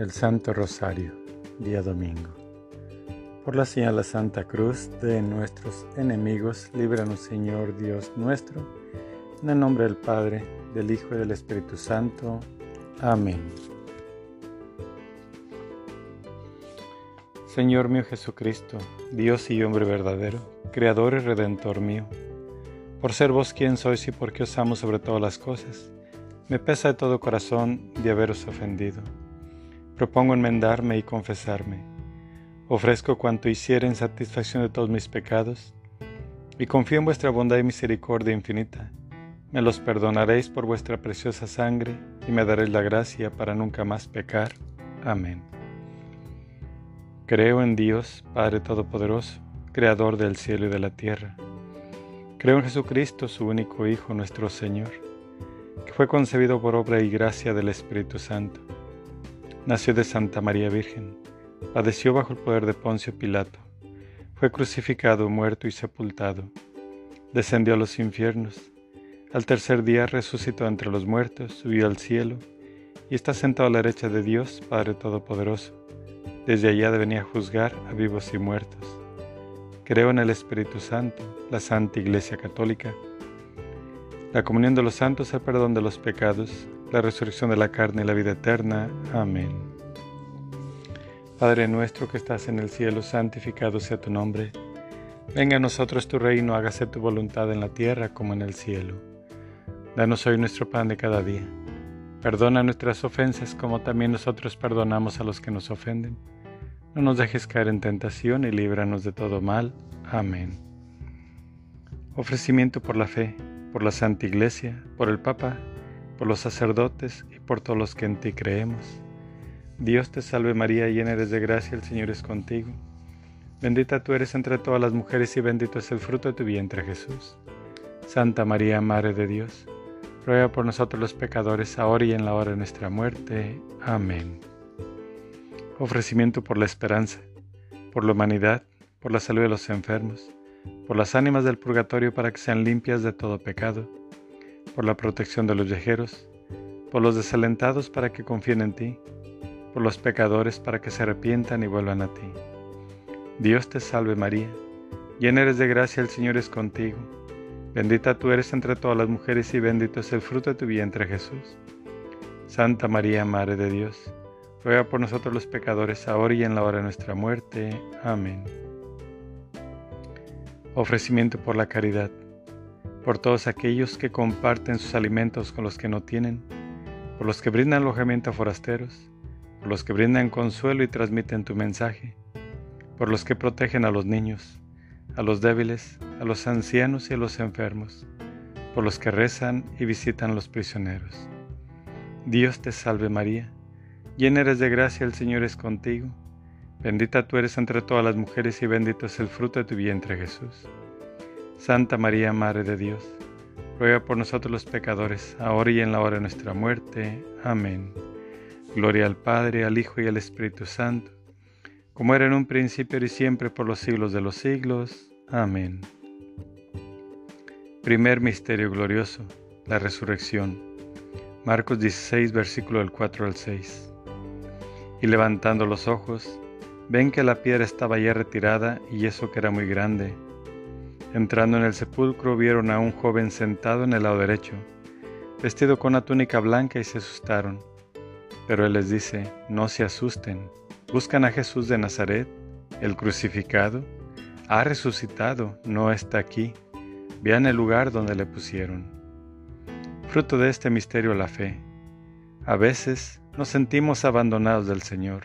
El Santo Rosario, día domingo. Por la señal de Santa Cruz de nuestros enemigos, líbranos Señor Dios nuestro, en el nombre del Padre, del Hijo y del Espíritu Santo. Amén. Señor mío Jesucristo, Dios y hombre verdadero, Creador y Redentor mío, por ser vos quien sois y porque os amo sobre todas las cosas, me pesa de todo corazón de haberos ofendido Propongo enmendarme y confesarme. Ofrezco cuanto hiciera en satisfacción de todos mis pecados, y confío en vuestra bondad y misericordia infinita. Me los perdonaréis por vuestra preciosa sangre y me daréis la gracia para nunca más pecar. Amén. Creo en Dios, Padre Todopoderoso, Creador del cielo y de la tierra. Creo en Jesucristo, su único Hijo, nuestro Señor, que fue concebido por obra y gracia del Espíritu Santo Nació de Santa María Virgen, padeció bajo el poder de Poncio Pilato, fue crucificado, muerto y sepultado, descendió a los infiernos, al tercer día resucitó entre los muertos, subió al cielo y está sentado a la derecha de Dios, Padre Todopoderoso. Desde allá devenía juzgar a vivos y muertos. Creo en el Espíritu Santo, la Santa Iglesia Católica, la comunión de los santos, el perdón de los pecados, la resurrección de la carne y la vida eterna. Amén. Padre nuestro que estás en el cielo, santificado sea tu nombre. Venga a nosotros tu reino, hágase tu voluntad en la tierra como en el cielo. Danos hoy nuestro pan de cada día. Perdona nuestras ofensas como también nosotros perdonamos a los que nos ofenden. No nos dejes caer en tentación y líbranos de todo mal. Amén. Ofrecimiento por la fe, por la Santa Iglesia, por el Papa por los sacerdotes y por todos los que en ti creemos. Dios te salve María, llena eres de gracia, el Señor es contigo. Bendita tú eres entre todas las mujeres y bendito es el fruto de tu vientre Jesús. Santa María, Madre de Dios, ruega por nosotros los pecadores, ahora y en la hora de nuestra muerte. Amén. Ofrecimiento por la esperanza, por la humanidad, por la salud de los enfermos, por las ánimas del purgatorio para que sean limpias de todo pecado por la protección de los viajeros, por los desalentados para que confíen en ti, por los pecadores para que se arrepientan y vuelvan a ti. Dios te salve María, llena eres de gracia, el Señor es contigo, bendita tú eres entre todas las mujeres y bendito es el fruto de tu vientre Jesús. Santa María, Madre de Dios, ruega por nosotros los pecadores, ahora y en la hora de nuestra muerte. Amén. Ofrecimiento por la caridad por todos aquellos que comparten sus alimentos con los que no tienen, por los que brindan alojamiento a forasteros, por los que brindan consuelo y transmiten tu mensaje, por los que protegen a los niños, a los débiles, a los ancianos y a los enfermos, por los que rezan y visitan a los prisioneros. Dios te salve María, llena eres de gracia, el Señor es contigo, bendita tú eres entre todas las mujeres y bendito es el fruto de tu vientre Jesús. Santa María, Madre de Dios, ruega por nosotros los pecadores, ahora y en la hora de nuestra muerte. Amén. Gloria al Padre, al Hijo y al Espíritu Santo, como era en un principio y siempre por los siglos de los siglos. Amén. Primer Misterio Glorioso, la Resurrección. Marcos 16, versículo del 4 al 6. Y levantando los ojos, ven que la piedra estaba ya retirada y eso que era muy grande Entrando en el sepulcro vieron a un joven sentado en el lado derecho, vestido con una túnica blanca y se asustaron. Pero él les dice, no se asusten, buscan a Jesús de Nazaret, el crucificado, ha resucitado, no está aquí, vean el lugar donde le pusieron. Fruto de este misterio la fe. A veces nos sentimos abandonados del Señor,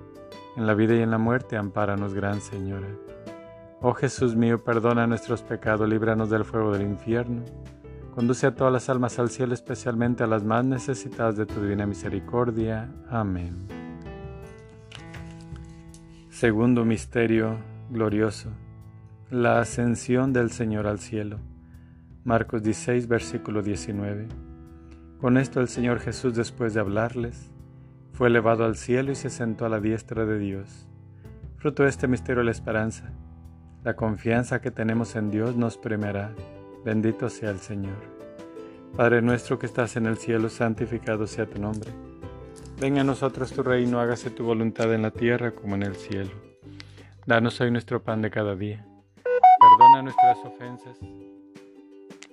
en la vida y en la muerte, ampáranos, Gran Señora. Oh Jesús mío, perdona nuestros pecados, líbranos del fuego del infierno. Conduce a todas las almas al cielo, especialmente a las más necesitadas de tu divina misericordia. Amén. Segundo misterio glorioso. La ascensión del Señor al cielo. Marcos 16, versículo 19. Con esto el Señor Jesús, después de hablarles, fue elevado al cielo y se sentó a la diestra de Dios. Fruto de este misterio la esperanza. La confianza que tenemos en Dios nos premiará. Bendito sea el Señor. Padre nuestro que estás en el cielo, santificado sea tu nombre. Venga a nosotros tu reino, hágase tu voluntad en la tierra como en el cielo. Danos hoy nuestro pan de cada día. Perdona nuestras ofensas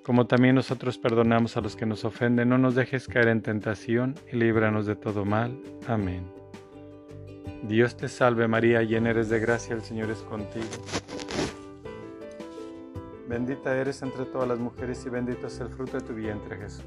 como también nosotros perdonamos a los que nos ofenden, no nos dejes caer en tentación y líbranos de todo mal. Amén. Dios te salve María, llena eres de gracia, el Señor es contigo. Bendita eres entre todas las mujeres y bendito es el fruto de tu vientre Jesús.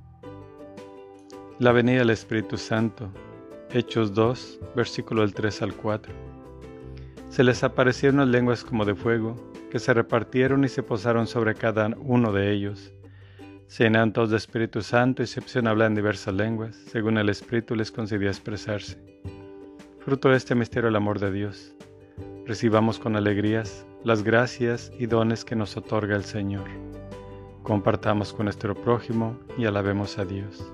la venida del Espíritu Santo. Hechos 2, versículo del 3 al 4. Se les aparecieron las lenguas como de fuego, que se repartieron y se posaron sobre cada uno de ellos. Se todos de Espíritu Santo y se pusieron a hablar en diversas lenguas, según el Espíritu les concedía expresarse. Fruto de este misterio el amor de Dios. Recibamos con alegrías las gracias y dones que nos otorga el Señor. Compartamos con nuestro prójimo y alabemos a Dios.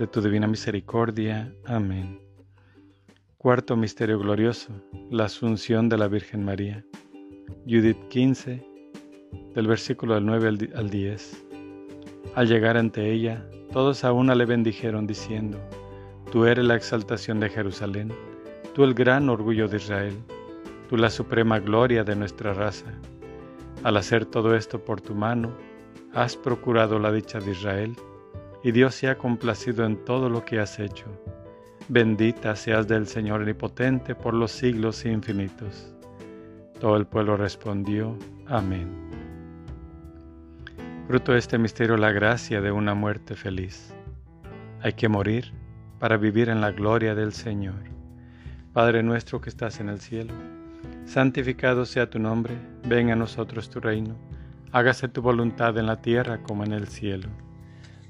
de tu divina misericordia. Amén. Cuarto Misterio Glorioso, la Asunción de la Virgen María. Judith 15, del versículo del 9 al 10. Al llegar ante ella, todos a una le bendijeron diciendo, Tú eres la exaltación de Jerusalén, tú el gran orgullo de Israel tú la suprema gloria de nuestra raza. Al hacer todo esto por tu mano, has procurado la dicha de Israel, y Dios se ha complacido en todo lo que has hecho. Bendita seas del Señor omnipotente por los siglos infinitos. Todo el pueblo respondió, Amén. Fruto de este misterio la gracia de una muerte feliz. Hay que morir para vivir en la gloria del Señor. Padre nuestro que estás en el cielo santificado sea tu nombre, venga a nosotros tu reino, hágase tu voluntad en la tierra como en el cielo.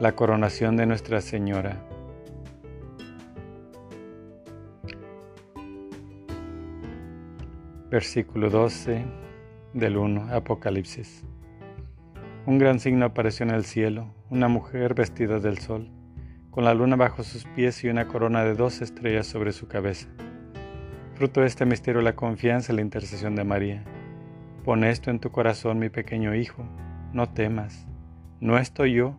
la coronación de Nuestra Señora. Versículo 12 del 1, Apocalipsis. Un gran signo apareció en el cielo, una mujer vestida del sol, con la luna bajo sus pies y una corona de dos estrellas sobre su cabeza. Fruto de este misterio la confianza y la intercesión de María. Pon esto en tu corazón, mi pequeño hijo, no temas, no estoy yo,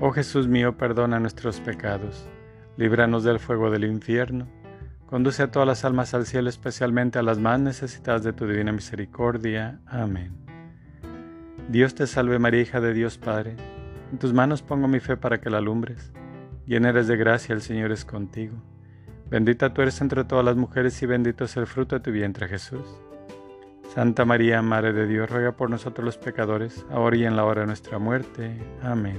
Oh Jesús mío, perdona nuestros pecados líbranos del fuego del infierno, conduce a todas las almas al cielo, especialmente a las más necesitadas de tu divina misericordia. Amén. Dios te salve María, hija de Dios Padre, en tus manos pongo mi fe para que la alumbres. Llena eres de gracia, el Señor es contigo. Bendita tú eres entre todas las mujeres y bendito es el fruto de tu vientre Jesús. Santa María, Madre de Dios, ruega por nosotros los pecadores, ahora y en la hora de nuestra muerte. Amén.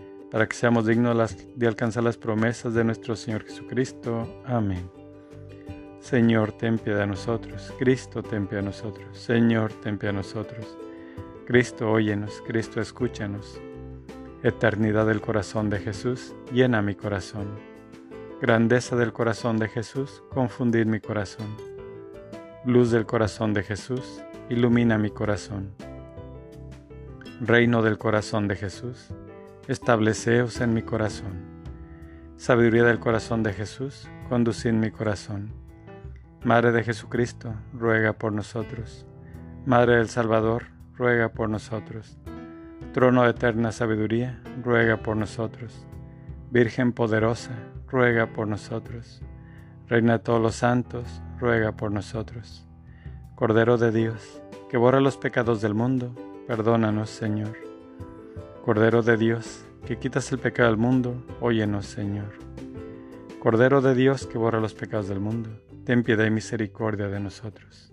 para que seamos dignos de alcanzar las promesas de nuestro Señor Jesucristo. Amén. Señor, ten piedad de nosotros. Cristo, ten piedad de nosotros. Señor, ten piedad de nosotros. Cristo, óyenos. Cristo, escúchanos. Eternidad del corazón de Jesús, llena mi corazón. Grandeza del corazón de Jesús, confundir mi corazón. Luz del corazón de Jesús, ilumina mi corazón. Reino del corazón de Jesús, estableceos en mi corazón. Sabiduría del corazón de Jesús, conducid mi corazón. Madre de Jesucristo, ruega por nosotros. Madre del Salvador, ruega por nosotros. Trono de eterna sabiduría, ruega por nosotros. Virgen poderosa, ruega por nosotros. Reina de todos los santos, ruega por nosotros. Cordero de Dios, que borra los pecados del mundo, perdónanos, Señor. Cordero de Dios, que quitas el pecado del mundo, óyenos, Señor. Cordero de Dios, que borra los pecados del mundo, ten piedad y misericordia de nosotros.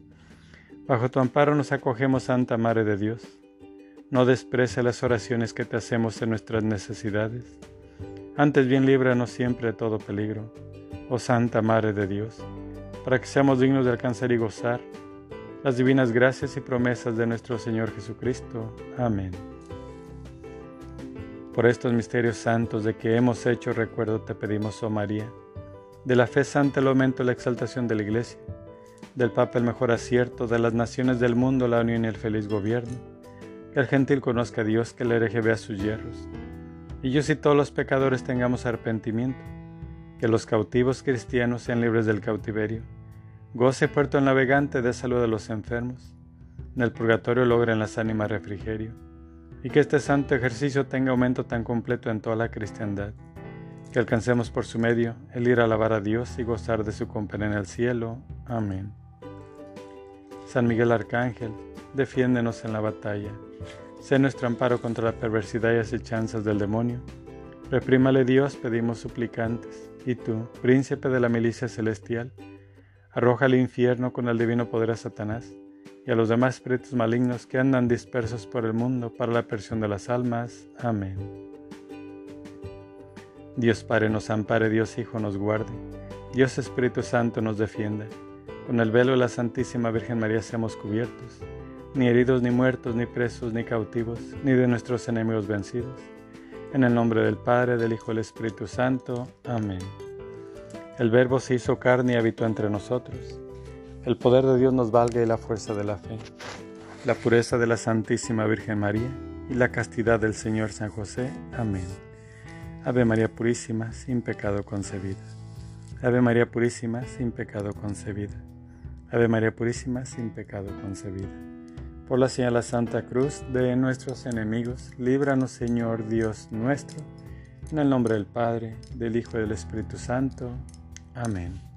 Bajo tu amparo nos acogemos, Santa Madre de Dios. No desprece las oraciones que te hacemos en nuestras necesidades. Antes bien líbranos siempre de todo peligro, oh Santa Madre de Dios, para que seamos dignos de alcanzar y gozar las divinas gracias y promesas de nuestro Señor Jesucristo. Amén. Por estos misterios santos de que hemos hecho recuerdo te pedimos, oh María, de la fe santa el aumento y la exaltación de la Iglesia, del Papa el mejor acierto, de las naciones del mundo la unión y el feliz gobierno, que el gentil conozca a Dios, que el hereje vea sus hierros, y yo y todos los pecadores tengamos arrepentimiento, que los cautivos cristianos sean libres del cautiverio, Goce puerto el navegante de salud de los enfermos. En el purgatorio logren las ánimas refrigerio. Y que este santo ejercicio tenga aumento tan completo en toda la cristiandad. Que alcancemos por su medio el ir a alabar a Dios y gozar de su compañía en el cielo. Amén. San Miguel Arcángel, defiéndenos en la batalla. Sé nuestro amparo contra la perversidad y acechanzas del demonio. Reprímale Dios, pedimos suplicantes. Y tú, príncipe de la milicia celestial, Arroja al infierno con el divino poder a Satanás y a los demás espíritus malignos que andan dispersos por el mundo para la persión de las almas. Amén. Dios Padre nos ampare, Dios Hijo nos guarde, Dios Espíritu Santo nos defienda. Con el velo de la Santísima Virgen María seamos cubiertos, ni heridos, ni muertos, ni presos, ni cautivos, ni de nuestros enemigos vencidos. En el nombre del Padre, del Hijo y del Espíritu Santo. Amén. El Verbo se hizo carne y habitó entre nosotros. El poder de Dios nos valga y la fuerza de la fe, la pureza de la Santísima Virgen María y la castidad del Señor San José. Amén. Ave María Purísima, sin pecado concebida. Ave María Purísima, sin pecado concebida. Ave María Purísima, sin pecado concebida. Por la señal de la Santa Cruz de nuestros enemigos, líbranos Señor Dios nuestro, en el nombre del Padre, del Hijo y del Espíritu Santo. Amén.